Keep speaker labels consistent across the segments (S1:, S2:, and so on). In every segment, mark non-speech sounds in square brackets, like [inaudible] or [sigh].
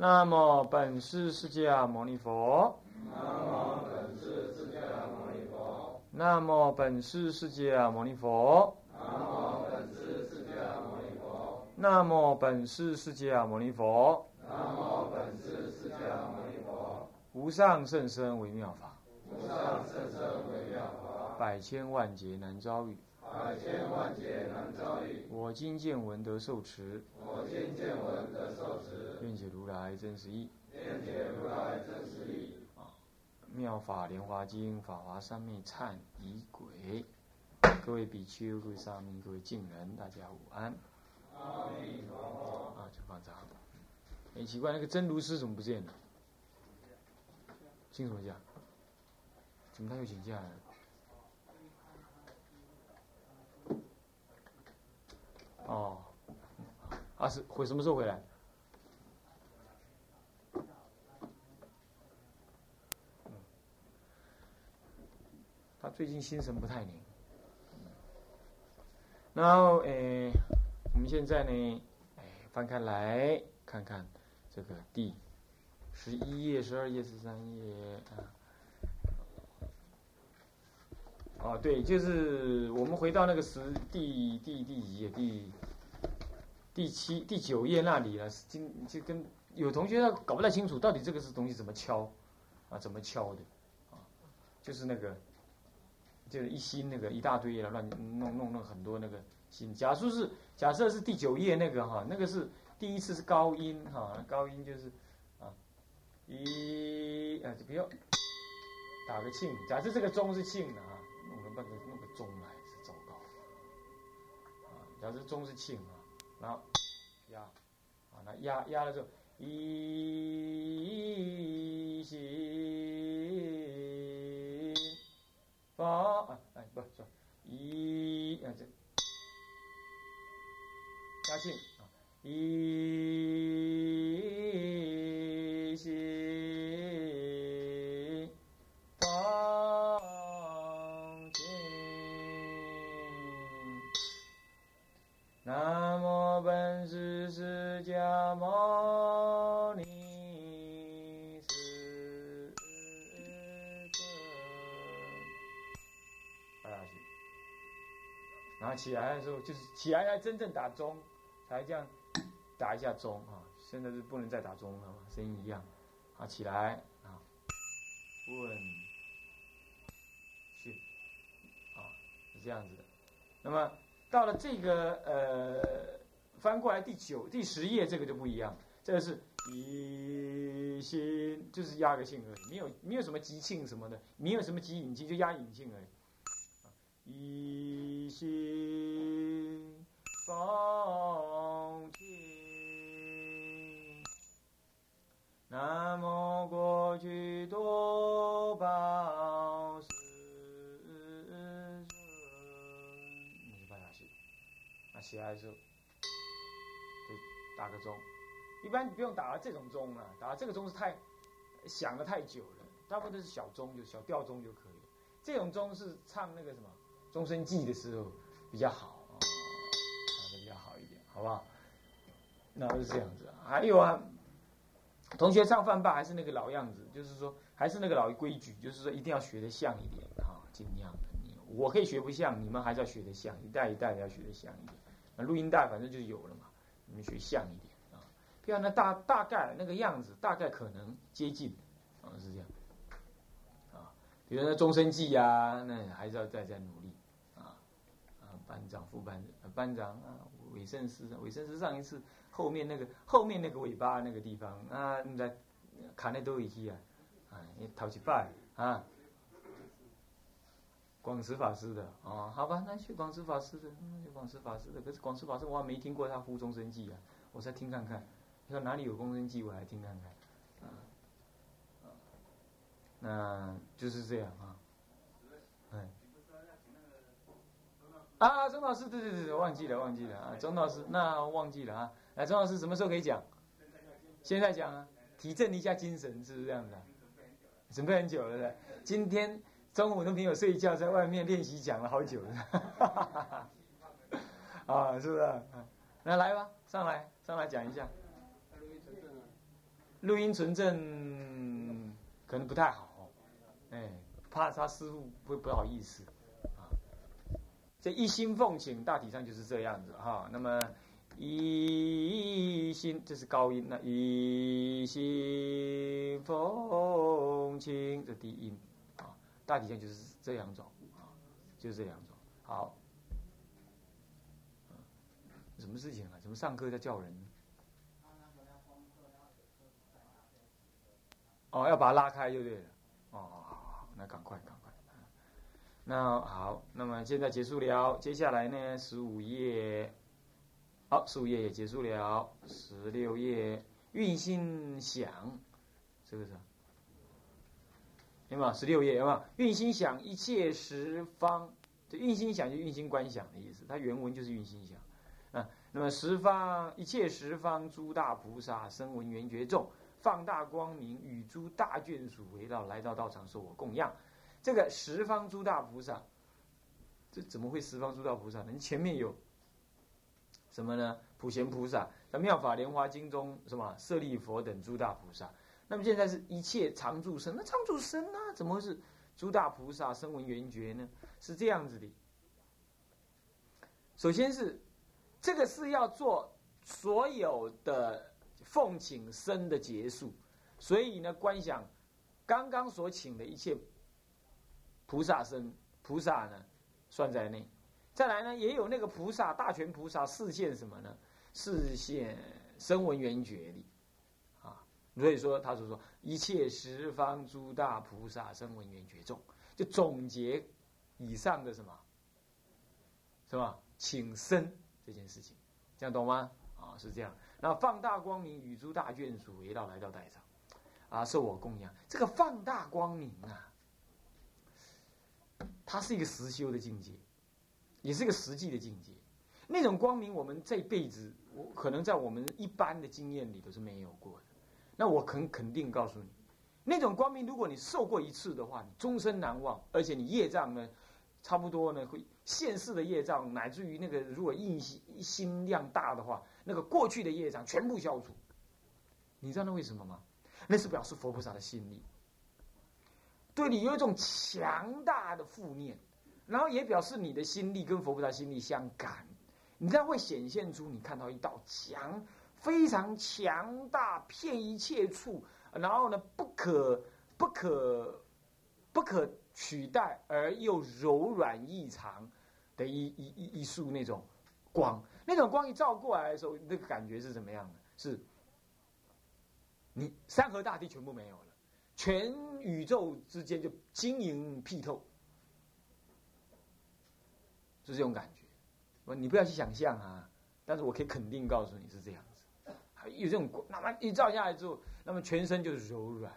S1: 那么本师释迦牟尼佛。
S2: 那么本师释迦牟尼佛。
S1: 那么本师释迦牟尼佛。
S2: 那么本师释迦牟尼佛。
S1: 那么本师释迦牟尼佛。
S2: 那么本师释迦牟尼佛。
S1: 无上甚深微妙法。
S2: 无上甚深微妙法。
S1: 百千万劫难遭遇。
S2: 百千万劫难遭遇。
S1: 我今见闻得受持。
S2: 我今见闻得受持。
S1: 愿解如来真实义。
S2: 愿解如来真实义。
S1: 啊，妙法莲华经，法华三昧忏仪轨。各位比丘、各位沙弥、各位敬人，大家午安。
S2: 阿弥陀佛。
S1: 啊，就放这。哎，奇怪，那个真如师怎么不见了？请什么假？怎么他又请假了？哦，啊是回什么时候回来？最近心神不太宁。然后诶，我们现在呢，哎，翻开来看看这个第十一页、十二页、十三页啊。哦，对，就是我们回到那个十第第第几页？第第七、第九页那里了。今就跟有同学搞不太清楚，到底这个是东西怎么敲啊？怎么敲的啊？就是那个，就是一心那个一大堆了，乱弄弄弄很多那个心。假设是假设是第九页那个哈，那个是第一次是高音哈，高音就是啊一啊，就不要打个磬。假设这个钟是磬的啊。弄个半个弄个钟来是糟糕，啊，假设钟是磬啊，然后压，啊，那压压了之后，一心发啊，哎，不是一啊这加磬啊，一心发。南无本师释迦牟然后起来的时候，就是起来才真正打钟，才这样打一下钟啊。现在是不能再打钟了嘛，声音一样。好，起来啊，问去啊，是这样子的。那么。到了这个呃，翻过来第九、第十页，这个就不一样。这个是一心，就是压个性而已，没有没有什么急庆什么的，没有什么急引进，就压引进而已。一心放弃，南无过去多宝。起来的时候，就打个钟。一般不用打这种钟了，打这个钟是太响的太久了。大部分都是小钟，就小吊钟就可以了。这种钟是唱那个什么终身记的时候比较好，唱的比较好一点，好不好？那是这样子。还有啊，同学唱饭吧，还是那个老样子，就是说还是那个老规矩，就是说一定要学的像一点啊，尽量的。我可以学不像，你们还是要学的像，一代一代的要学的像一点。那录音带反正就有了嘛，你们学像一点啊，这样呢大大概那个样子，大概可能接近，啊是这样，啊，比如说终身记呀，那还是要再再努力，班长副班长班长啊韦圣师韦圣师上一次后面那个后面那个尾巴那个地方啊，你在卡内多一去啊，啊你头一摆啊。广慈法师的啊，好吧，那去广慈法师的，去广慈法师的。可是广慈法师我还没听过他呼终身记啊，我再听看看。你说哪里有终身记，我来听看看。啊，那就是这样啊。哎。啊，钟老师，对对对，忘记了，忘记了啊，钟老师，那忘记了啊。来，钟老师什么时候可以讲？现在讲啊，提振一下精神，是不是这样的？准备很久了的，今天。中午都没有睡觉，在外面练习讲了好久了，[laughs] 啊，是不是？那来吧，上来，上来讲一下。录音纯正可能不太好，哎，怕他师傅会不好意思。这一心奉请大体上就是这样子哈。那么一心这是高音，那一心奉请这低音啊，大体上就是这两种啊，就是这两种。好，什么事情啊？怎么上课在叫人？哦，要把它拉开就对了。哦，好，那赶快，赶快。那好，那么现在结束了，接下来呢，十五页，好，十五页也结束了，十六页，运心想，是不是？有没有？十六页有没有？运心想，一切十方，这运心想就运心观想的意思，它原文就是运心想。啊，那么十方一切十方诸大菩萨声闻缘觉众。放大光明，与诸大眷属围绕来到道场，受我供养。这个十方诸大菩萨，这怎么会十方诸大菩萨呢？你前面有什么呢？普贤菩萨，在《妙法莲华经》中，什么舍利佛等诸大菩萨。那么现在是一切常住身，那常住身呢？怎么会是诸大菩萨声闻缘觉呢？是这样子的。首先是这个是要做所有的。奉请生的结束，所以呢，观想刚刚所请的一切菩萨生菩萨呢，算在内。再来呢，也有那个菩萨大权菩萨视现什么呢？视现声闻缘觉力啊。所以说，他就说一切十方诸大菩萨声闻缘觉众，就总结以上的什么，是吧？请生这件事情，这样懂吗？啊，是这样。那放大光明，与诸大眷属围绕来到代场，啊，受我供养。这个放大光明啊，它是一个实修的境界，也是一个实际的境界。那种光明，我们这辈子，我可能在我们一般的经验里都是没有过的。那我肯肯定告诉你，那种光明，如果你受过一次的话，你终身难忘。而且你业障呢，差不多呢会现世的业障，乃至于那个如果印心心量大的话。那个过去的业障全部消除，你知道那为什么吗？那是表示佛菩萨的心力对你有一种强大的负念，然后也表示你的心力跟佛菩萨心力相感，你这样会显现出你看到一道强、非常强大、骗一切处，然后呢不可、不可、不可取代而又柔软异常的一一一一束那种光。那种光一照过来的时候，那个感觉是怎么样的？是，你山河大地全部没有了，全宇宙之间就晶莹剔透，是这种感觉。我你不要去想象啊，但是我可以肯定告诉你是这样子。有这种光，那么一照下来之后，那么全身就是柔软，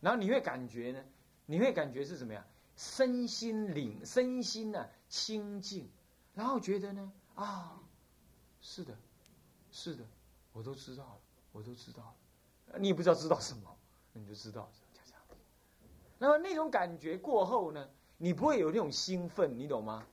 S1: 然后你会感觉呢？你会感觉是什么呀？身心灵，身心呢清净，然后觉得呢？啊，是的，是的，我都知道了，我都知道了。你也不知道知道什么，你就知道这样。那么那种感觉过后呢，你不会有那种兴奋，你懂吗？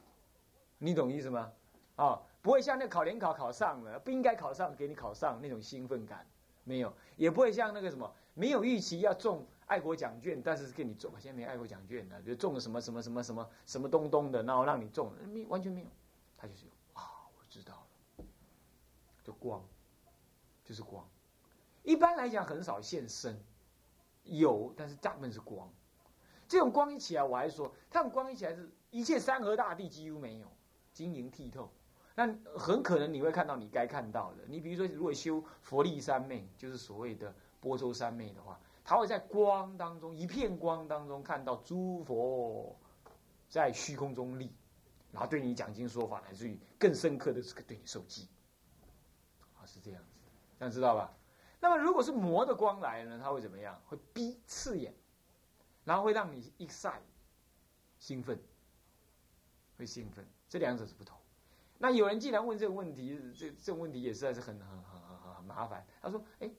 S1: 你懂意思吗？啊，不会像那考联考考上了，不应该考上给你考上那种兴奋感，没有，也不会像那个什么没有预期要中爱国奖券，但是给你中，现在没爱国奖券了，就中了什么什么什么什么什么东东的，然后让你中，没完全没有，他就是有。知道了，就光，就是光。一般来讲很少现身，有，但是大部分是光。这种光一起来，我还说，它们光一起来是一切山河大地几乎没有，晶莹剔透。那很可能你会看到你该看到的。你比如说，如果修佛力三昧，就是所谓的波州三昧的话，他会在光当中，一片光当中看到诸佛在虚空中立。然后对你讲经说法，乃至于更深刻的是对你受记，啊，是这样子，这样知道吧？那么如果是魔的光来呢，它会怎么样？会逼刺眼，然后会让你一晒兴奋，会兴奋，这两者是不同。那有人既然问这个问题，这这种问题也实在是很很很很很麻烦。他说：“哎，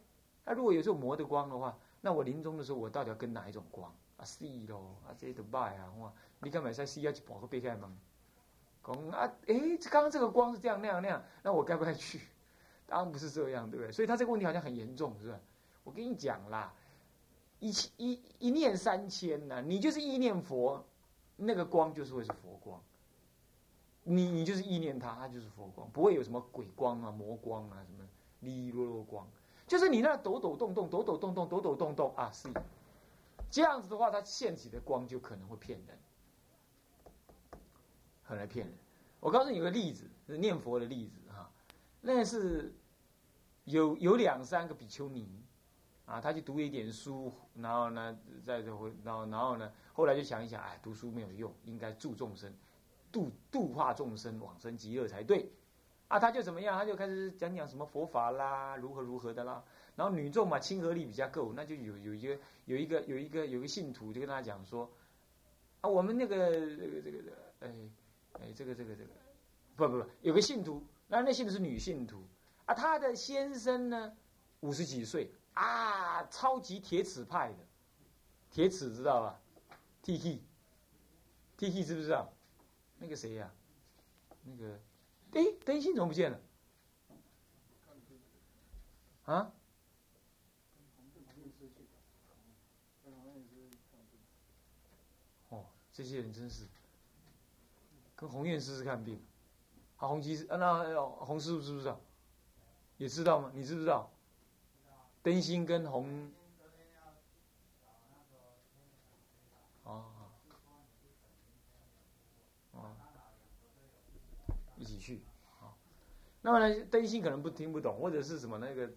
S1: 那如果有这种魔的光的话，那我临终的时候，我到底要跟哪一种光？啊，死咯，啊，这都歹啊！哇，你敢买在死要去跑个别开门？”啊，哎，刚刚这个光是这样那样那样，那我该不该去？当然不是这样，对不对？所以他这个问题好像很严重，是吧？我跟你讲啦，一一一念三千呐，你就是意念佛，那个光就是会是佛光。你你就是意念它，它就是佛光，不会有什么鬼光啊、魔光啊、什么哩哩落落光，就是你那抖抖动动、抖抖动动、抖抖动动啊，是这样子的话，它现起的光就可能会骗人，很来骗人。我告诉你个例子，是念佛的例子，那是有有两三个比丘尼。啊，他去读一点书，然后呢，再就回，然后然后呢，后来就想一想，哎，读书没有用，应该助众生，度度化众生往生极乐才对。啊，他就怎么样？他就开始讲讲什么佛法啦，如何如何的啦。然后女众嘛，亲和力比较够，那就有有一个有一个有一个有个信徒就跟他讲说，啊，我们那个这个这个哎哎这个这个这个，不不不，有个信徒，那那信徒是女信徒，啊，她的先生呢五十几岁。啊，超级铁齿派的，铁齿知道吧？T T，T T 知不知道？那个谁呀？那个，哎，灯芯怎么不见了？啊？哦，这些人真是跟红院师师看病，好红旗师啊，那红师傅知不知道？也知道吗？你知不知道？灯芯跟红，哦，哦，一起去，好。那么呢，灯芯可能不听不懂，或者是什么那个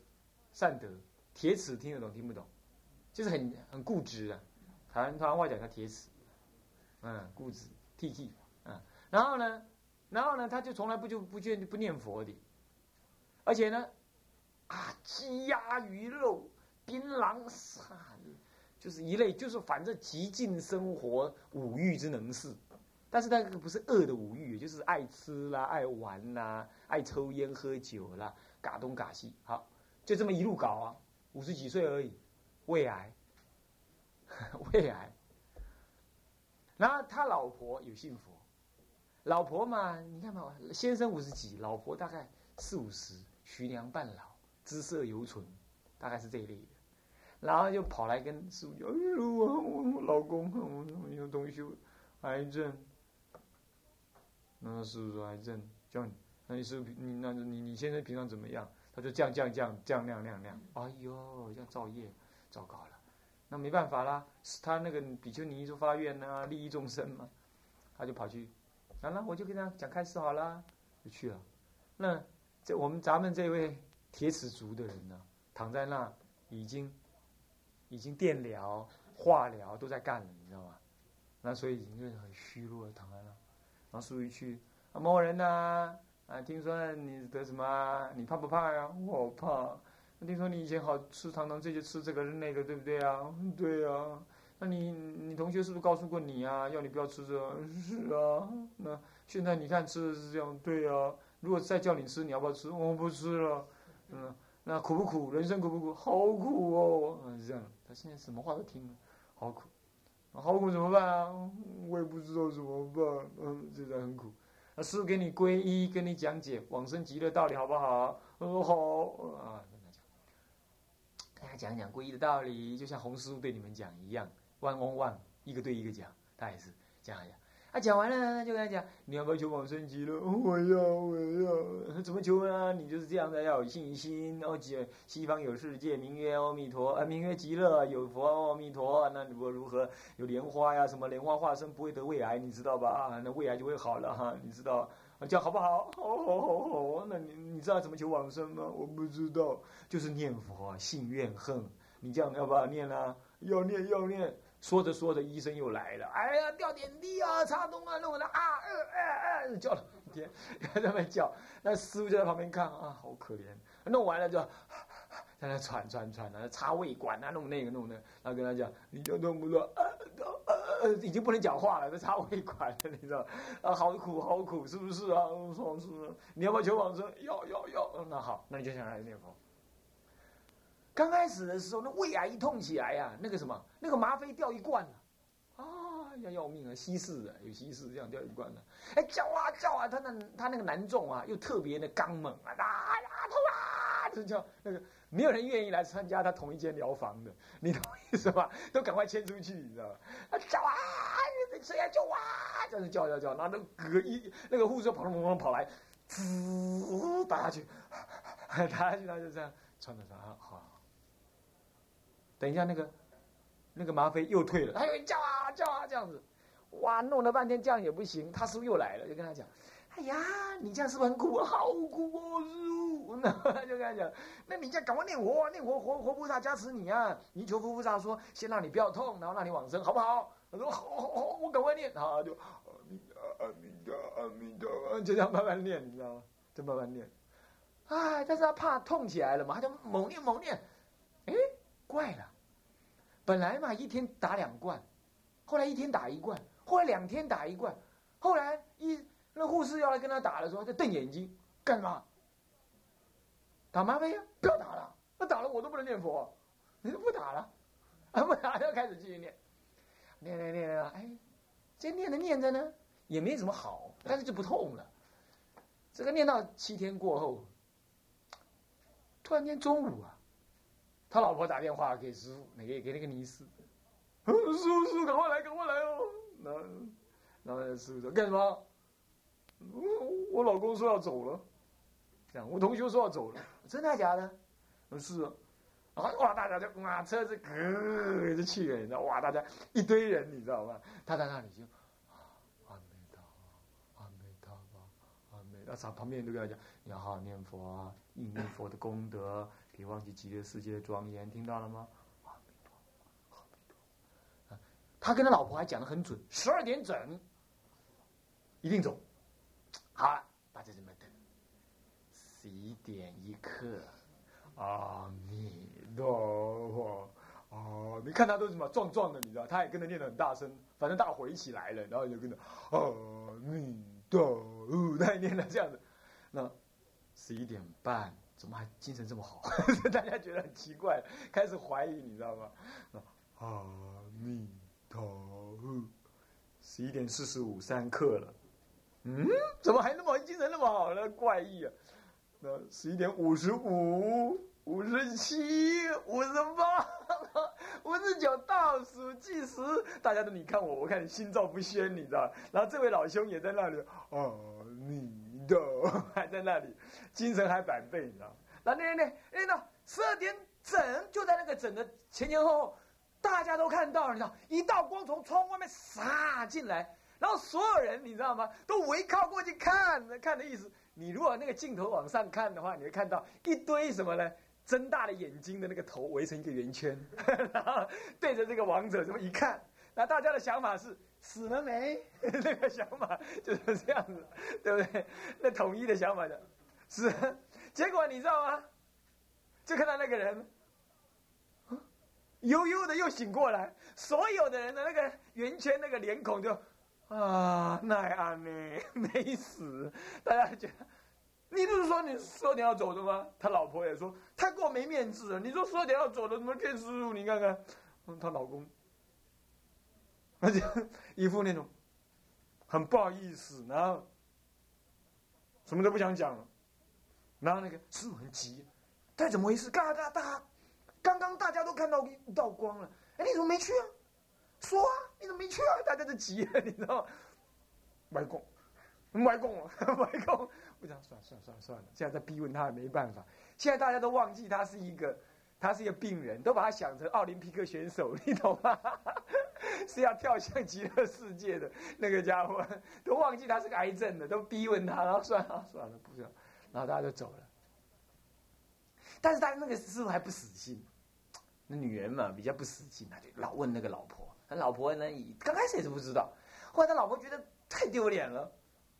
S1: 善德铁齿听得懂听不懂，就是很很固执啊。台湾台湾话讲叫铁齿，嗯，固执，T T，嗯。然后呢，然后呢，他就从来不就不见不念佛的，而且呢。啊，鸡鸭鱼肉、槟榔啥，就是一类，就是反正极尽生活五欲之能事。但是那个不是恶的五欲，就是爱吃啦、爱玩啦、爱抽烟喝酒啦，嘎东嘎西。好，就这么一路搞啊，五十几岁而已，胃癌，[laughs] 胃癌。然后他老婆有信佛，老婆嘛，你看嘛，先生五十几，老婆大概四五十，徐娘半老。姿色犹存，大概是这一类的，然后就跑来跟师傅讲：“哎呦，我我老公，我我有东西，癌症。”那师傅说：“癌症，叫你，那你师傅你那你你先生平常怎么样？”他就降降降降亮亮亮，哎呦，这样造业，糟糕了，那没办法啦，他那个比丘尼就发愿啊，利益众生嘛，他就跑去，好了，我就跟他讲开始好了，就去了。那这我们咱们这位。铁齿族的人呢，躺在那，已经，已经电疗、化疗都在干了，你知道吗？那所以已经很虚弱躺在那。然后苏一去，啊，某人呐，啊，听说你得什么？你怕不怕呀？我怕。听说你以前好吃，糖糖这些吃这个那个，对不对啊？对啊。那你你同学是不是告诉过你啊？要你不要吃这？[laughs] 是啊。那现在你看吃的是这样，对啊。如果再叫你吃，你要不要吃？我不吃了。嗯，那苦不苦？人生苦不苦？好苦哦！嗯，是这样。他现在什么话都听了，好苦，好苦怎么办啊？我也不知道怎么办。嗯，现在很苦。那师傅给你皈依，跟你讲解往生极乐道理，好不好？嗯，好。啊，跟他讲，跟他讲讲皈依的道理，就像洪师傅对你们讲一样，one on one，一个对一个讲，他也是讲一讲。他讲完了，就跟他讲：“你要不要求往生极乐？[laughs] 我要，我要。[laughs] 怎么求啊？你就是这样的，要有信心。然后西西方有世界，名曰阿弥陀，啊，名曰极乐，有佛阿弥陀。那如果如何？有莲花呀，什么莲花化身不会得胃癌，你知道吧？啊那胃癌就会好了哈，你知道？这样好不好？[laughs] 好，好，好，好。那你你知道怎么求往生吗？我不知道，就是念佛，信愿恨。你这样要不要念啊？要念，要念。”说着说着，医生又来了。哎呀，吊点滴啊，插东啊，弄的啊，呃，哎哎，叫了半天，在那边叫。那师傅就在旁边看啊，好可怜。弄完了就在那喘喘喘啊，插胃管啊，弄那个弄那。然后跟他讲，你就弄不动，呃呃呃，已经不能讲话了，在插胃管了，你知道？啊，好苦，好苦，是不是啊？我说是。你要不要求往生？要要要。那好，那你就想来念佛。刚开始的时候，那胃癌一痛起来呀，那个什么，那个吗啡掉一罐了，啊，要要命啊！稀释的，有稀释这样掉一罐的，哎，叫啊叫啊，他那他那个男众啊，又特别的刚猛啊，啊呀痛啊，就叫那个没有人愿意来参加他同一间疗房的，你懂意思吧？都赶快迁出去，你知道吧？啊叫啊，谁要救啊？这样叫叫叫，然后那个一那个护士跑跑跑跑来，滋打下去，打下去，他就这样穿着上好。等一下，那个那个吗啡又退了，他又叫啊叫啊这样子，哇，弄了半天这样也不行，他师傅又来了，就跟他讲。哎呀，你这样是不是很苦啊？好苦哦，师傅！那 [laughs] 就跟他讲，那你这样赶快念佛，念佛活活菩萨加持你啊！你求佛菩萨说，先让你不要痛，然后让你往生，好不好？他说好，好，好，我赶快念，然后就阿弥陀，阿弥陀，阿弥陀，就这样慢慢念，你知道吗？就慢慢念。哎，但是他怕痛起来了嘛，他就猛念猛念。怪了，本来嘛一天打两罐，后来一天打一罐，后来两天打一罐，后来一。那护士要来跟他打的时候，就瞪眼睛，干什么？打吗啡呀？不要打了，那打了我都不能念佛，你都不打了，啊不打要开始继续念，念念念念，哎，这念着念着呢，也没什么好，但是就不痛了。这个念到七天过后，突然间中午啊，他老婆打电话给师傅，那个给那个尼师，师傅师傅赶快来赶快来哦，然后然后师傅说干什么？我老公说要走了，这样我同学说要走了，真的假的？是啊，然后哇，大家就哇，车子咯就去了，你知道哇，大家一堆人，你知道吗？他在那里就阿弥陀佛，阿弥陀佛，阿弥。那他旁边都跟他讲，你要好好念佛啊，应念佛的功德，别忘记极乐世界的庄严，听到了吗？阿弥陀，阿弥陀。他跟他老婆还讲的很准，十二点整一定走。好了，大家这么等，十一点一刻，阿弥陀佛，哦，你看他都什么壮壮的，你知道，他也跟着念的很大声，反正大伙一起来了，然后就跟着阿弥陀佛，他也念的这样子。那十一点半，怎么还精神这么好？[laughs] 大家觉得很奇怪，开始怀疑，你知道吗？阿弥陀佛，十一点四十五，三刻了。嗯，怎么还那么精神那么好呢？怪异啊！那十一点五十五、五十七、五十八、五十九倒数计时，大家都你看我，我看你心照不宣，你知道？然后这位老兄也在那里，哦，你的 [laughs] 还在那里，精神还百倍，你知道？那那那那那十二点整，就在那个整的前前后后，大家都看到，你知道？一道光从窗外面洒进来。然后所有人，你知道吗？都围靠过去看，看的意思。你如果那个镜头往上看的话，你会看到一堆什么呢？睁大了眼睛的那个头围成一个圆圈，[laughs] 然后对着这个王者这么一看，那大家的想法是死了没？[laughs] 那个想法就是这样子，对不对？那统一的想法的，是。[laughs] 结果你知道吗？就看到那个人，悠悠的又醒过来，所有的人的那个圆圈那个脸孔就。啊，奈安呢？[laughs] 没死，大家觉得，你不是说你说你要走的吗？他老婆也说，太过没面子了。你说说你要走的，怎么骗师傅？你看看，嗯她老公，而且一副那种很不好意思，然后什么都不想讲了。然后那个师傅很急，他怎么回事？嘎嘎嘎，刚刚大家都看到一道光了，哎，你怎么没去啊？说啊，你怎么没去啊？大家都急了，你知道吗？外公，外公，[laughs] 外公，我想算了算了算了算了，现在在逼问他也没办法。现在大家都忘记他是一个，他是一个病人，都把他想成奥林匹克选手，你懂吗？[laughs] 是要跳向极乐世界的那个家伙，都忘记他是个癌症的，都逼问他，然后算了算了，不要，然后大家就走了。但是他那个师傅还不死心，那女人嘛比较不死心，他就老问那个老婆。他老婆呢？刚开始也是不知道，后来他老婆觉得太丢脸了。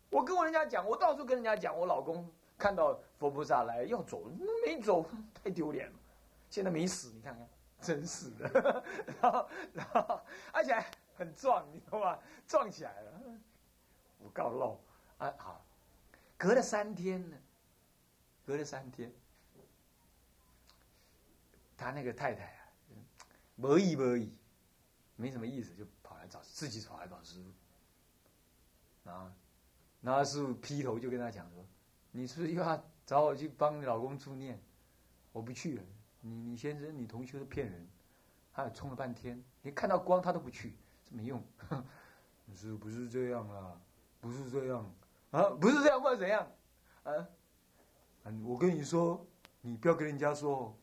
S1: 我跟我人家讲，我到处跟人家讲，我老公看到佛菩萨来要走，没走，太丢脸了。现在没死，你看看，真是的。然后，然后，而且很壮，你知道吗？壮起来了。我告漏啊，好，隔了三天呢，隔了三天，他那个太太啊，没意没意。没什么意思，就跑来找自己跑来找师傅，啊，然后师傅劈头就跟他讲说：“你是不是又要找我去帮你老公助念？我不去了，你你先生你同学都骗人，他冲了半天，连看到光他都不去，这没用。[laughs] 是不是这样啦？不是这样啊？不是这样，或者怎样？啊？我跟你说，你不要跟人家说。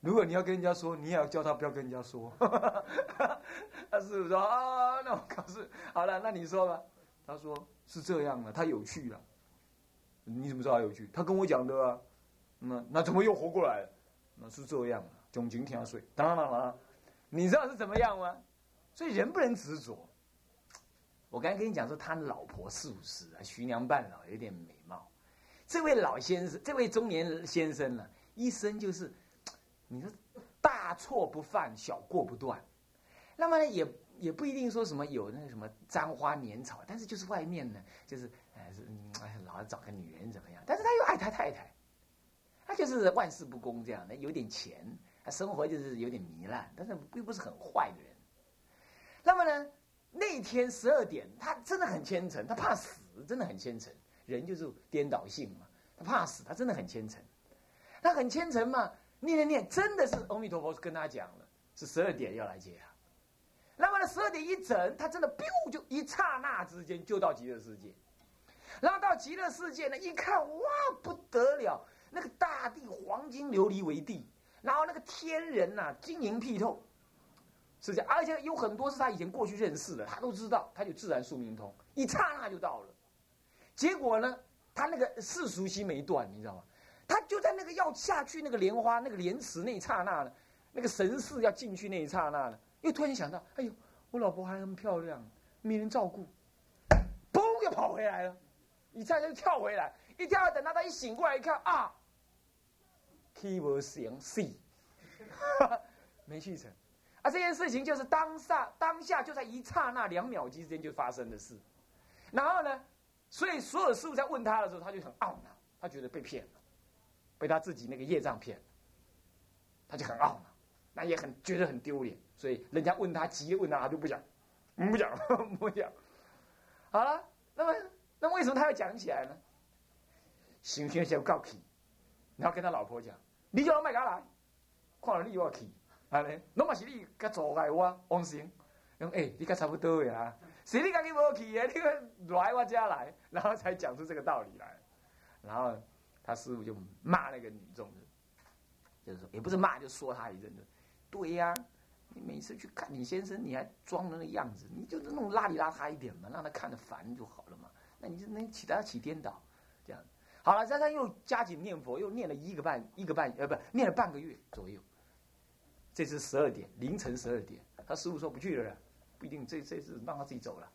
S1: 如果你要跟人家说，你也要叫他不要跟人家说。[laughs] 他师傅说啊，那我告诉好了，那你说吧。他说是这样的，他有趣了。你怎么知道他有趣？他跟我讲的啊。那那怎么又活过来了？那是这样啊，囧情天水，当然了。你知道是怎么样吗？所以人不能执着。我刚才跟你讲说，他老婆四五十啊，徐娘半老，有点美。这位老先生，这位中年先生呢，一生就是，你说大错不犯，小过不断。那么呢，也也不一定说什么有那个什么沾花年草，但是就是外面呢，就是哎是哎老找个女人怎么样？但是他又爱他太太，他就是万事不公这样的，有点钱，他生活就是有点糜烂，但是并不是很坏的人。那么呢？那天十二点，他真的很虔诚，他怕死，真的很虔诚。人就是颠倒性嘛，他怕死，他真的很虔诚。他很虔诚嘛，念念念，真的是阿弥陀佛跟他讲了，是十二点要来接他。那么呢，十二点一整，他真的 biu 就一刹那之间就到极乐世界。然后到极乐世界呢，一看哇不得了，那个大地黄金琉璃为地，然后那个天人呐晶莹剔透。是这样，而且有很多是他以前过去认识的，他都知道，他就自然宿命通，一刹那就到了。结果呢，他那个世俗心没断，你知道吗？他就在那个要下去那个莲花那个莲池那一刹那呢，那个神寺要进去那一刹那呢，又突然想到，哎呦，我老婆还那么漂亮，没人照顾，嘣，又跑回来了，一下就跳回来，一跳，等到他一醒过来一看啊，Key 不行，C，没去成。啊，这件事情就是当下当下就在一刹那两秒之间就发生的事，然后呢，所以所有师傅在问他的时候，他就很懊恼，他觉得被骗了，被他自己那个业障骗了，他就很懊恼，那也很觉得很丢脸，所以人家问他急问他，他就不讲，不讲 [laughs] 不讲。好了，那么那为什么他要讲起来呢？行行先告气，然后跟他老婆讲，你叫我卖家来，看到你又要气。安尼，拢嘛是你甲阻碍我往生，讲诶，你甲差不多呀，是你家己无去诶，你来我家来，然后才讲出这个道理来。然后他师傅就骂那个女众的，就是说，也不是骂，就说他一阵子。对呀，你每次去看你先生，你还装的那样子，你就弄邋里邋遢一点嘛，让他看着烦就好了嘛。那你就能起他起颠倒，这样。好了，再他又加紧念佛，又念了一个半一个半呃，不，念了半个月左右。这是十二点，凌晨十二点，他师傅说不去了，不一定这这次让他自己走了，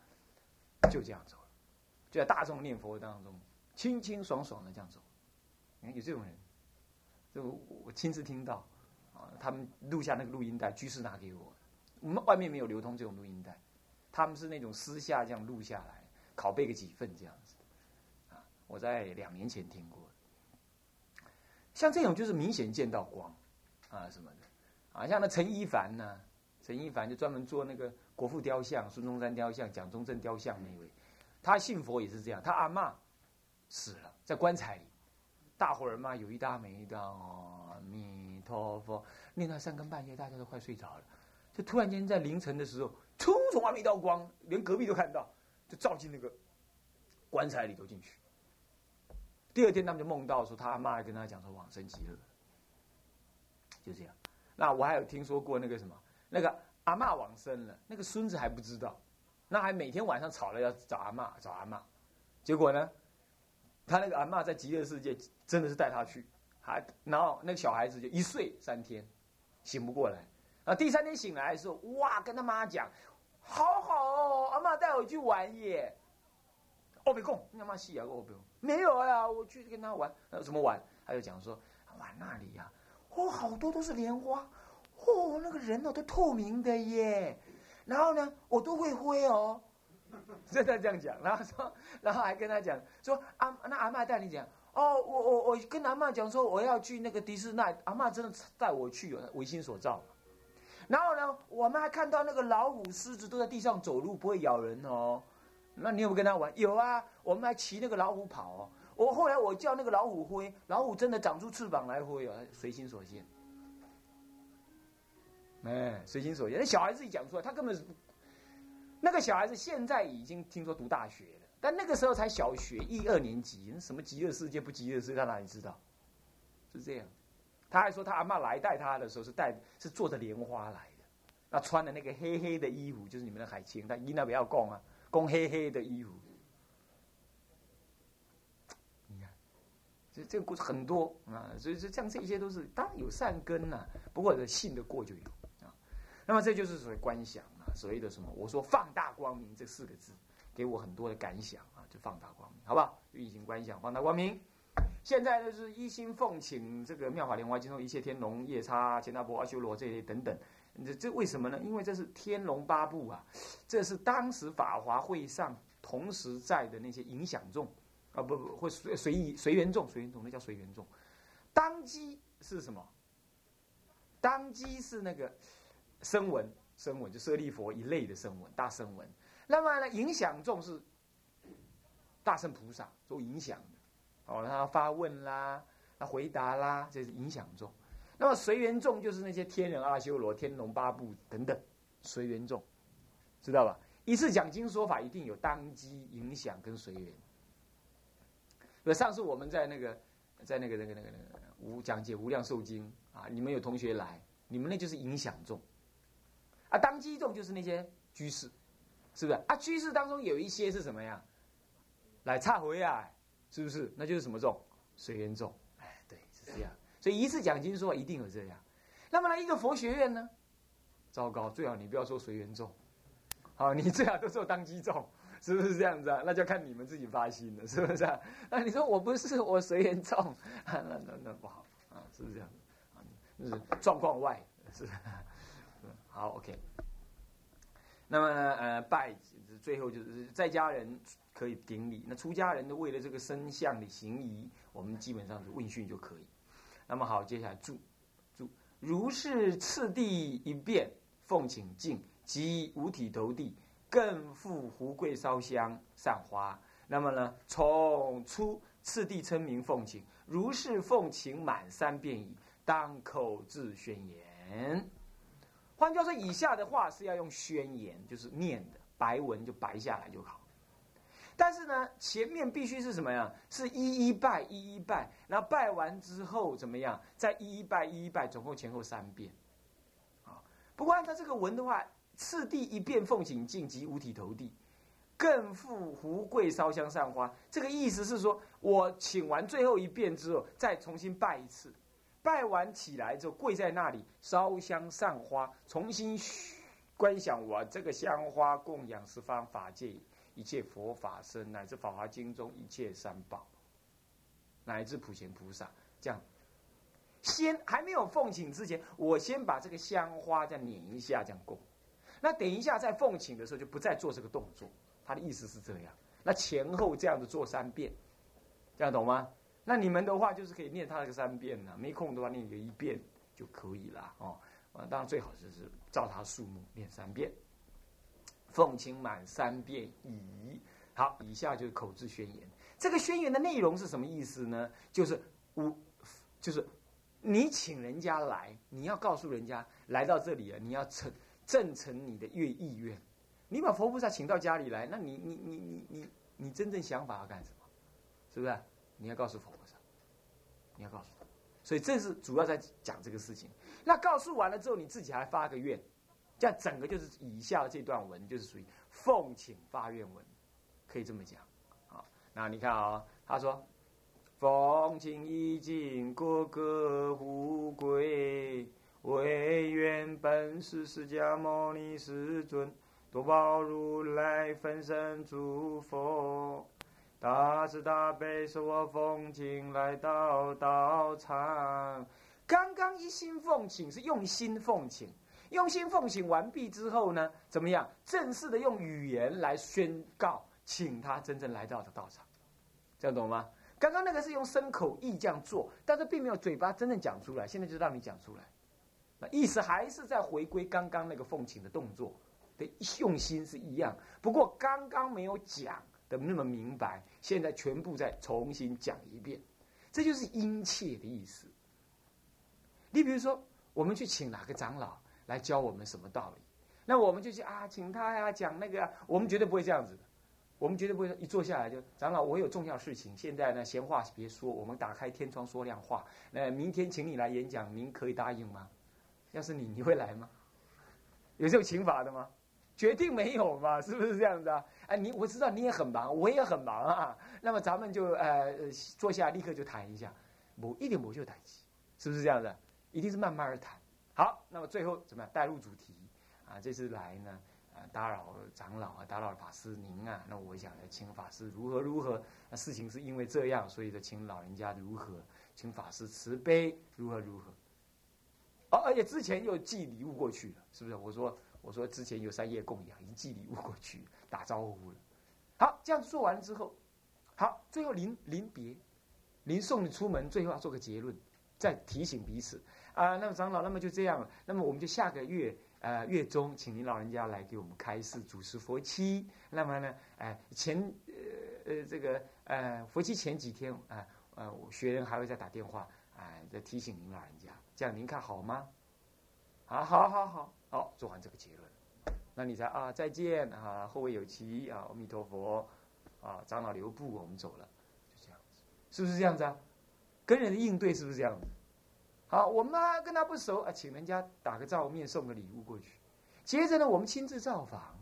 S1: 就这样走了，就在大众念佛当中，清清爽爽的这样走。你看有这种人，就我亲自听到，啊，他们录下那个录音带，居士拿给我，我们外面没有流通这种录音带，他们是那种私下这样录下来，拷贝个几份这样子，啊，我在两年前听过，像这种就是明显见到光，啊什么的。啊，像那陈一凡呢？陈一凡就专门做那个国父雕像、孙中山雕像、蒋中正雕像那一位，他信佛也是这样。他阿妈死了，在棺材里，大伙儿嘛有一搭没一搭，阿弥陀佛，念到三更半夜，大家都快睡着了，就突然间在凌晨的时候，突从外面一道光，连隔壁都看到，就照进那个棺材里头进去。第二天他们就梦到说，他阿妈跟他讲说往生极乐，就这样。那我还有听说过那个什么，那个阿妈往生了，那个孙子还不知道，那还每天晚上吵了要找阿妈找阿妈，结果呢，他那个阿妈在极乐世界真的是带他去，还然后那个小孩子就一睡三天，醒不过来，啊第三天醒来的时候，哇跟他妈讲，好好哦，阿妈带我去玩耶，哦别讲，你阿妈戏啊哦别没有呀，我去跟他玩，那怎么玩？他就讲说玩那里呀。哦，好多都是莲花，哦，那个人哦都透明的耶，然后呢，我都会挥哦，[laughs] 真的这样讲，然后说，然后还跟他讲说，阿那阿妈带你讲，哦，我我我跟阿妈讲说我要去那个迪士尼，阿妈真的带我去，唯心所造。然后呢，我们还看到那个老虎、狮子都在地上走路，不会咬人哦。那你有没有跟他玩？有啊，我们还骑那个老虎跑哦。我后来我叫那个老虎挥，老虎真的长出翅膀来挥哦，随心所现。哎，随心所欲。那小孩自己讲出来，他根本是那个小孩子现在已经听说读大学了，但那个时候才小学一二年级，什么极乐世界不极乐世界，他哪里知道？是这样。他还说他阿妈来带他的时候是带是坐着莲花来的，那穿的那个黑黑的衣服就是你们的海青，他一那不要供啊，供黑黑的衣服。你看这这个故事很多啊，所以说像这些都是当然有善根呐，不过信得过就有。那么这就是所谓观想啊，所谓的什么？我说放大光明这四个字，给我很多的感想啊，就放大光明，好不好？运行观想，放大光明。现在呢是一心奉请这个妙法莲华经中一切天龙夜叉钱达婆阿修罗这些等等，这这为什么呢？因为这是天龙八部啊，这是当时法华会上同时在的那些影响众。啊不不，会随随意随缘众，随缘众那叫随缘众。当机是什么？当机是那个声闻，声闻就舍利佛一类的声闻，大声闻。那么呢，影响众是大圣菩萨做影响的，哦，他发问啦，他回答啦，这是影响众。那么随缘众就是那些天人阿修罗、天龙八部等等随缘众，知道吧？一次讲经说法一定有当机、影响跟随缘。那上次我们在那个，在那个那个那个那个无讲解无量寿经啊，你们有同学来，你们那就是影响众，啊，当机众就是那些居士，是不是？啊，居士当中有一些是什么呀？来忏悔啊，是不是？那就是什么众？随缘众，哎，对，是这样。所以一次讲经说一定有这样。那么呢，一个佛学院呢？糟糕，最好你不要说随缘众，好，你最好都做当机众。是不是这样子啊？那就看你们自己发心了，是不是啊？那你说我不是我随缘众，[laughs] 那那那不好啊，是不是这样？啊，就是状况外是，好 OK。那么呃拜最后就是在家人可以顶礼，那出家人的为了这个身相的行仪，我们基本上是问讯就可以。那么好，接下来祝祝如是次第一遍奉请敬即五体投地。更复胡桂烧香散花，那么呢？从初次第称名奉请，如是奉请满三遍矣，当口字宣言。换句话说，以下的话是要用宣言，就是念的白文就白下来就好。但是呢，前面必须是什么呀？是一一拜一一拜，然后拜完之后怎么样？再一一拜一一拜，总共前后三遍。啊，不过按照这个文的话。次第一遍奉请敬及五体投地，更复胡跪烧香散花。这个意思是说，我请完最后一遍之后，再重新拜一次。拜完起来之后，跪在那里烧香散花，重新观想我这个香花供养十方法界一切佛法僧，乃至法华经中一切三宝，乃至普贤菩萨。这样，先还没有奉请之前，我先把这个香花再捻一下，这样供。那等一下在奉请的时候就不再做这个动作，他的意思是这样。那前后这样子做三遍，这样懂吗？那你们的话就是可以念他个三遍呢，没空的话念个一遍就可以了哦。啊，当然最好就是照他数目念三遍，奉请满三遍已。好，以下就是口字宣言。这个宣言的内容是什么意思呢？就是无，就是你请人家来，你要告诉人家来到这里了，你要成。正成你的愿意愿，你把佛菩萨请到家里来，那你你你你你你真正想法要干什么？是不是？你要告诉佛菩萨，你要告诉他，所以这是主要在讲这个事情。那告诉完了之后，你自己还发个愿，这样整个就是以下这段文就是属于奉请发愿文，可以这么讲。好，那你看啊，他说奉请已经各个富贵。唯愿本师释迦牟尼世尊多宝如来分身诸佛，大慈大悲受我奉请来到道场。刚刚一心奉请是用心奉请，用心奉请完毕之后呢，怎么样？正式的用语言来宣告，请他真正来到的道场，这样懂吗？刚刚那个是用身口意这样做，但是并没有嘴巴真正讲出来，现在就让你讲出来。那意思还是在回归刚刚那个奉请的动作的用心是一样，不过刚刚没有讲的那么明白，现在全部再重新讲一遍，这就是殷切的意思。你比如说，我们去请哪个长老，来教我们什么道理。那我们就去啊，请他呀讲那个，我们绝对不会这样子的。我们绝对不会一坐下来就长老，我有重要事情，现在呢闲话别说，我们打开天窗说亮话。那明天请你来演讲，您可以答应吗？要是你，你会来吗？有这种请法的吗？决定没有嘛，是不是这样子啊？哎，你我知道你也很忙，我也很忙啊。那么咱们就呃坐下，立刻就谈一下，某一点某就谈起，是不是这样的？一定是慢慢而谈。好，那么最后怎么样带入主题啊？这次来呢？啊打扰长老啊，打扰法师您啊，那我想请法师如何如何？那事情是因为这样，所以就请老人家如何，请法师慈悲如何如何。哦，而且之前又寄礼物过去了，是不是？我说我说之前有三业供养，已经寄礼物过去打招呼了。好，这样做完之后，好，最后临临别，临送你出门，最后要做个结论，再提醒彼此啊。那么长老，那么就这样了，那么我们就下个月。呃，月中请您老人家来给我们开示主持佛期。那么呢，哎，前呃呃这个呃佛期前几天啊呃学人还会再打电话哎再提醒您老人家，这样您看好吗？好，好，好，好，好，做完这个结论，那你才啊再见啊后会有期啊阿弥陀佛啊长老留步我们走了，就这样子，是不是这样子啊？跟人的应对是不是这样子？好，我们跟他不熟啊，请人家打个照面，送个礼物过去。接着呢，我们亲自造访，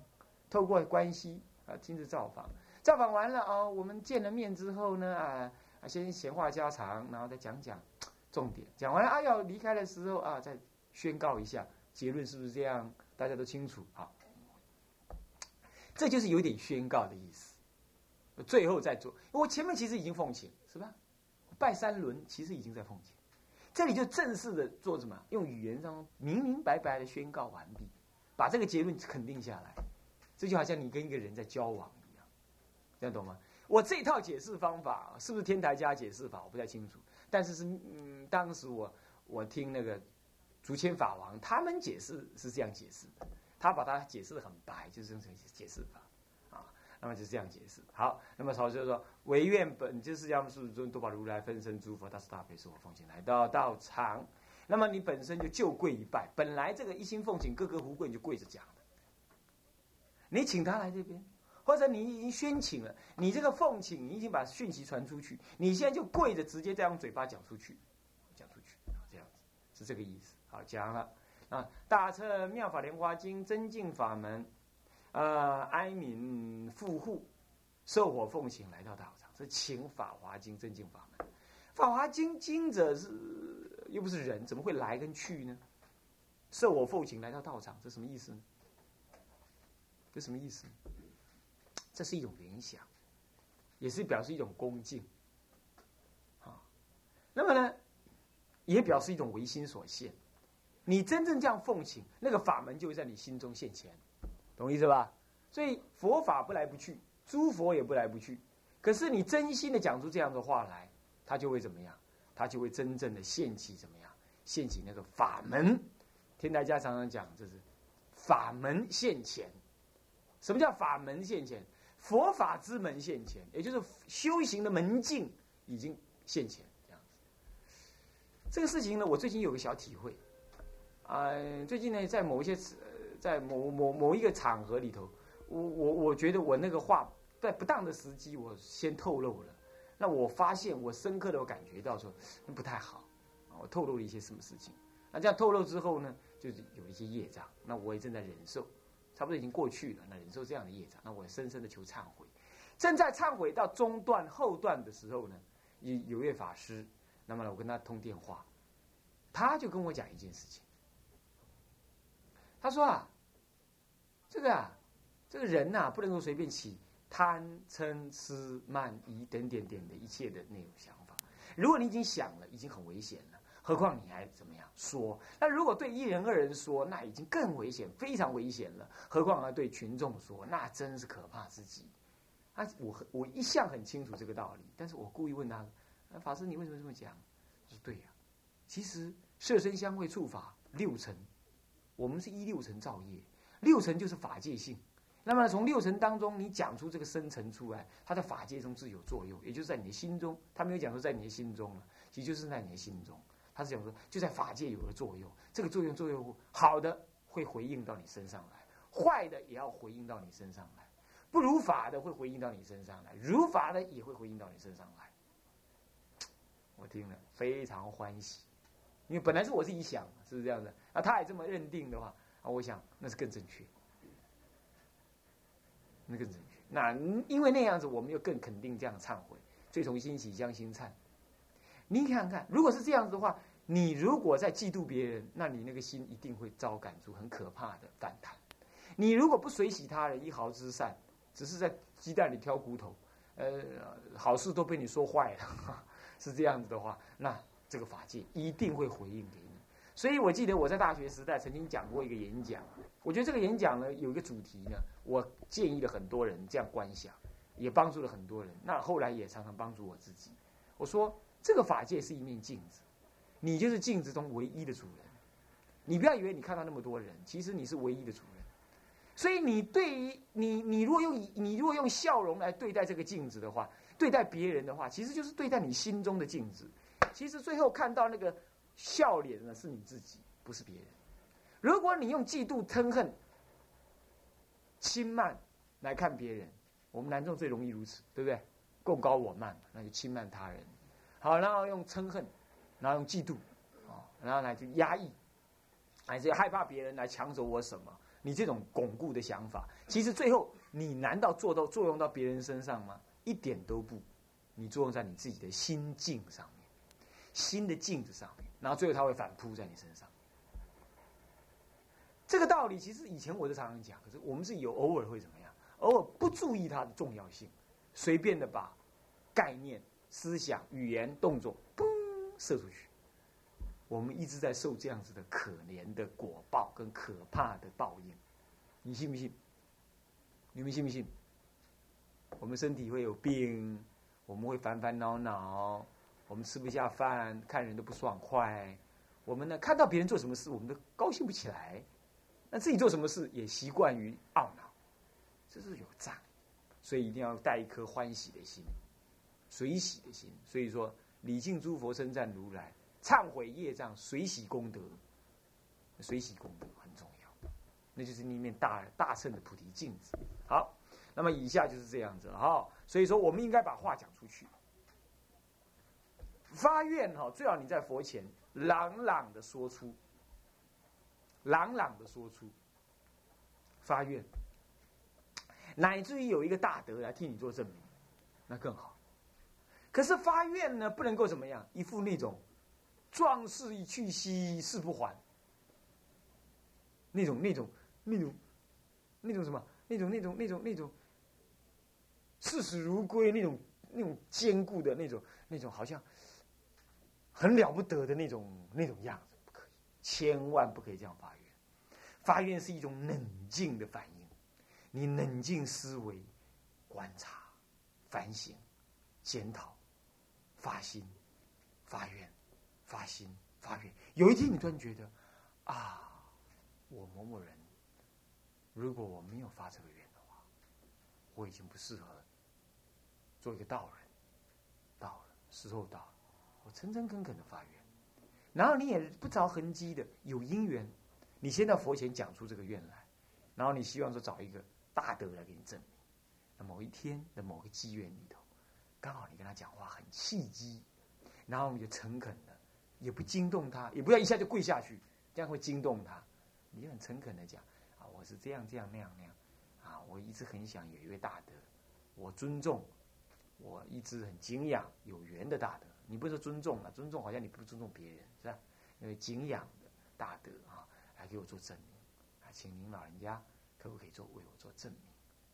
S1: 透过关系啊，亲自造访。造访完了啊，我们见了面之后呢啊，先闲话家常，然后再讲讲重点。讲完了啊，要离开的时候啊，再宣告一下结论，是不是这样？大家都清楚好，这就是有点宣告的意思。最后再做，我前面其实已经奉请，是吧？拜三轮其实已经在奉请。这里就正式的做什么？用语言上明明白白的宣告完毕，把这个结论肯定下来。这就好像你跟一个人在交往一样，这样懂吗？我这套解释方法是不是天台家解释法？我不太清楚，但是是嗯，当时我我听那个竹签法王他们解释是这样解释的，他把它解释的很白，就是这种解释法。啊那么就这样解释。好，那么曹就说：“唯愿本就是要么是尊多宝如来分身诸佛，大慈大悲，是我奉请来到道场。那么你本身就就跪一拜，本来这个一心奉请，各个胡跪你就跪着讲的。你请他来这边，或者你已经宣请了，你这个奉请你已经把讯息传出去，你现在就跪着直接再用嘴巴讲出去，讲出去，这样子是这个意思。好，讲了啊，大乘妙法莲华经增进法门。”呃，哀悯富户，受火奉请来到道场，是请《法华经》正经法门。《法华经》经者是又不是人，怎么会来跟去呢？受我奉请来到道场，这什么意思呢？这什么意思？这是一种联想，也是表示一种恭敬。啊，那么呢，也表示一种唯心所现。你真正这样奉请，那个法门就会在你心中现前。懂意思吧？所以佛法不来不去，诸佛也不来不去。可是你真心的讲出这样的话来，他就会怎么样？他就会真正的现起怎么样？现起那个法门。天台家常常讲，这是法门现前。什么叫法门现前？佛法之门现前，也就是修行的门径已经现前。这样子。这个事情呢，我最近有个小体会。呃，最近呢，在某一些。在某某某一个场合里头，我我我觉得我那个话在不当的时机，我先透露了。那我发现我深刻的我感觉到说不太好，我透露了一些什么事情。那这样透露之后呢，就是有一些业障。那我也正在忍受，差不多已经过去了。那忍受这样的业障，那我深深的求忏悔。正在忏悔到中段后段的时候呢，有有位法师，那么呢，我跟他通电话，他就跟我讲一件事情。他说啊，这个啊，这个人呐，不能够随便起贪嗔痴慢疑等点点的一切的那种想法。如果你已经想了，已经很危险了，何况你还怎么样说？那如果对一人二人说，那已经更危险，非常危险了。何况还对群众说，那真是可怕之极。啊，我我一向很清楚这个道理，但是我故意问他，法师你为什么这么讲？他说对呀，其实色身香味触法六成。我们是一六层造业，六层就是法界性。那么从六层当中，你讲出这个生成出来，它在法界中自有作用，也就是在你的心中。他没有讲说在你的心中了，其实就是在你的心中。他是讲说就在法界有了作用，这个作用作用好的会回应到你身上来，坏的也要回应到你身上来，不如法的会回应到你身上来，如法的也会回应到你身上来。我听了非常欢喜，因为本来是我自己想，是不是这样的？啊，他也这么认定的话，啊，我想那是更正确，那更正确。那因为那样子，我们又更肯定这样忏悔，罪从心起，将心忏。你看看，如果是这样子的话，你如果在嫉妒别人，那你那个心一定会遭感触很可怕的反弹。你如果不随喜他人一毫之善，只是在鸡蛋里挑骨头，呃，好事都被你说坏了，[laughs] 是这样子的话，那这个法界一定会回应给你。所以我记得我在大学时代曾经讲过一个演讲，我觉得这个演讲呢有一个主题呢，我建议了很多人这样观想，也帮助了很多人。那后来也常常帮助我自己。我说。这个法界是一面镜子，你就是镜子中唯一的主人。你不要以为你看到那么多人，其实你是唯一的主人。所以你对于你，你如果用你如果用笑容来对待这个镜子的话，对待别人的话，其实就是对待你心中的镜子。其实最后看到那个笑脸呢，是你自己，不是别人。如果你用嫉妒、憎恨、轻慢来看别人，我们男众最容易如此，对不对？共高我慢，那就轻慢他人。好，然后用嗔恨，然后用嫉妒，啊，然后来就压抑，还是害怕别人来抢走我什么？你这种巩固的想法，其实最后你难道做到作用到别人身上吗？一点都不，你作用在你自己的心境上新，的镜子上面，然后最后它会反扑在你身上。这个道理其实以前我都常常讲，可是我们是有偶尔会怎么样？偶尔不注意它的重要性，随便的把概念。思想、语言、动作，嘣，射出去。我们一直在受这样子的可怜的果报跟可怕的报应，你信不信？你们信不信？我们身体会有病，我们会烦烦恼恼，我们吃不下饭，看人都不爽快。我们呢，看到别人做什么事，我们都高兴不起来。那自己做什么事，也习惯于懊恼，这是有障。所以一定要带一颗欢喜的心。随喜的心，所以说礼敬诸佛称赞如来，忏悔业障随喜功德，随喜功德很重要，那就是那面大大圣的菩提镜子。好，那么以下就是这样子了哈。所以说，我们应该把话讲出去，发愿哈，最好你在佛前朗朗的说出，朗朗的说出发愿，乃至于有一个大德来替你做证明，那更好。可是发愿呢，不能够怎么样？一副那种壮士一去兮誓不还，那种那种那种那种什么？那种那种那种那种视死如归那种那种坚固的那种那种好像很了不得的那种那种样子，不可以，千万不可以这样发愿。发愿是一种冷静的反应，你冷静思维、观察、反省、检讨。发心、发愿、发心、发愿。有一天，你突然觉得，啊，我某某人，如果我没有发这个愿的话，我已经不适合做一个道人。到了时候到了，诚诚恳恳的发愿。然后你也不着痕迹的有因缘，你先到佛前讲出这个愿来，然后你希望说找一个大德来给你证明。某一天的某个机缘里头。刚好你跟他讲话很契机，然后你就诚恳的，也不惊动他，也不要一下就跪下去，这样会惊动他。你就很诚恳的讲啊，我是这样这样那样那样，啊，我一直很想有一位大德，我尊重，我一直很敬仰有缘的大德。你不是尊重啊，尊重好像你不尊重别人是吧？因为敬仰的大德啊，来给我做证明，啊，请您老人家可不可以做为我做证明？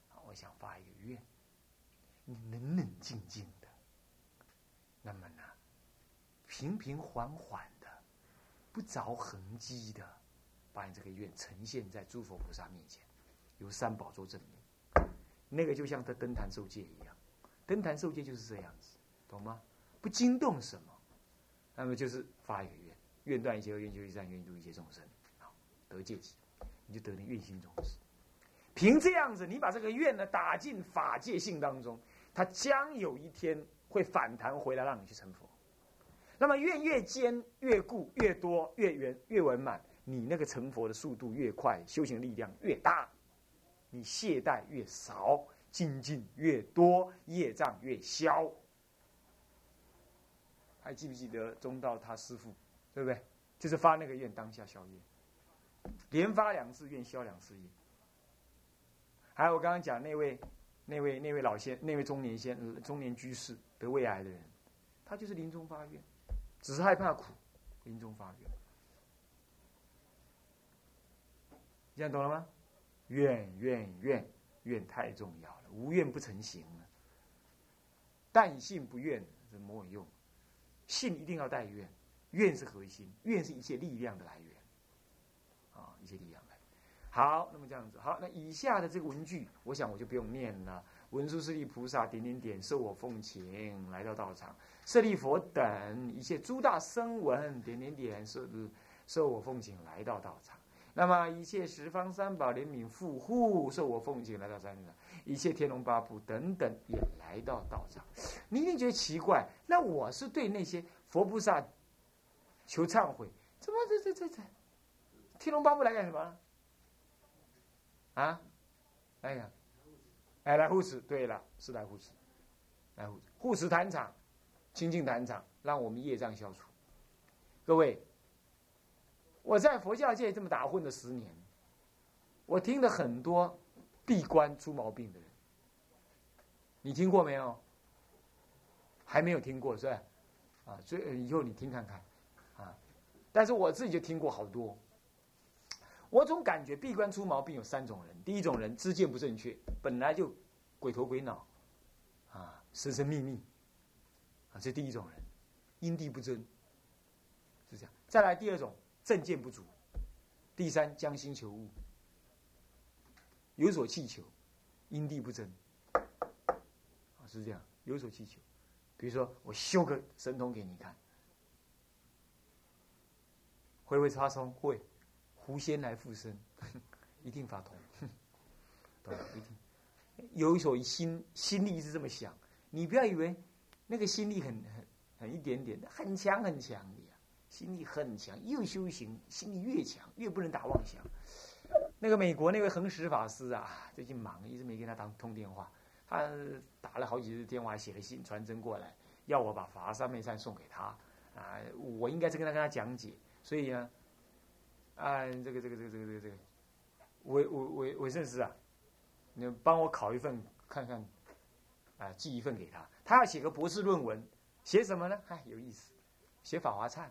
S1: 啊，我想发一个愿。你冷冷静静的，那么呢，平平缓缓的，不着痕迹的，把你这个愿呈现在诸佛菩萨面前，由三宝做证明。那个就像他登坛受戒一样，登坛受戒就是这样子，懂吗？不惊动什么，那么就是发一个愿，愿断一切恶，愿修一切善，愿度一切众生，好得戒己，你就得那愿心种子。凭这样子，你把这个愿呢打进法界性当中。它将有一天会反弹回来，让你去成佛。那么愿越坚越固越多越圆越圆满，你那个成佛的速度越快，修行力量越大，你懈怠越少，精进越多，业障越消。还记不记得中道他师父，对不对？就是发那个愿，当下消业，连发两次愿，消两次业。还有我刚刚讲那位、那位、那位老先、那位中年先、中年居士得胃癌的人，他就是临终发愿，只是害怕苦，临终发愿。这样懂了吗？愿愿愿愿太重要了，无愿不成行啊。但信不愿，这没有用。信一定要带愿，愿是核心，愿是一切力量的来源。啊，一切力量来。好，那么这样子，好，那以下的这个文句，我想我就不用念了。文殊师利菩萨点点点，受我奉请来到道场，舍利佛等一切诸大声闻点点点，受受我奉请来到道场。那么一切十方三宝怜悯护护，受我奉请来到山上；一切天龙八部等等也来到道场。你一定觉得奇怪，那我是对那些佛菩萨求忏悔，怎么这这这这天龙八部来干什么？啊？哎呀，哎来护持，对了，是来护持，来护持护持坛场，清净坛场，让我们业障消除。各位。我在佛教界这么打混了十年，我听了很多闭关出毛病的人，你听过没有？还没有听过是吧？啊，所以以后你听看看，啊，但是我自己就听过好多。我总感觉闭关出毛病有三种人：第一种人知见不正确，本来就鬼头鬼脑，啊，神神秘秘，啊，这第一种人，因地不真，是这样。再来第二种。正见不足，第三将心求物，有所气求，因地不真，啊是这样，有所气求，比如说我修个神通给你看，会不会发生？会，狐仙来附身，[laughs] 一定发通，[laughs] 懂一定，有所心心力是这么想，你不要以为那个心力很很很一点点，很强很强的。心力很强，越修行心力越强，越不能打妄想。那个美国那位恒石法师啊，最近忙，一直没跟他当通电话。他打了好几次电话，写了信传真过来，要我把法三昧善送给他。啊，我应该是跟他跟他讲解。所以呢，啊，这个这个这个这个这个这个，韦韦韦韦圣师啊，你帮我考一份看看，啊，寄一份给他。他要写个博士论文，写什么呢？嗨，有意思，写法华忏。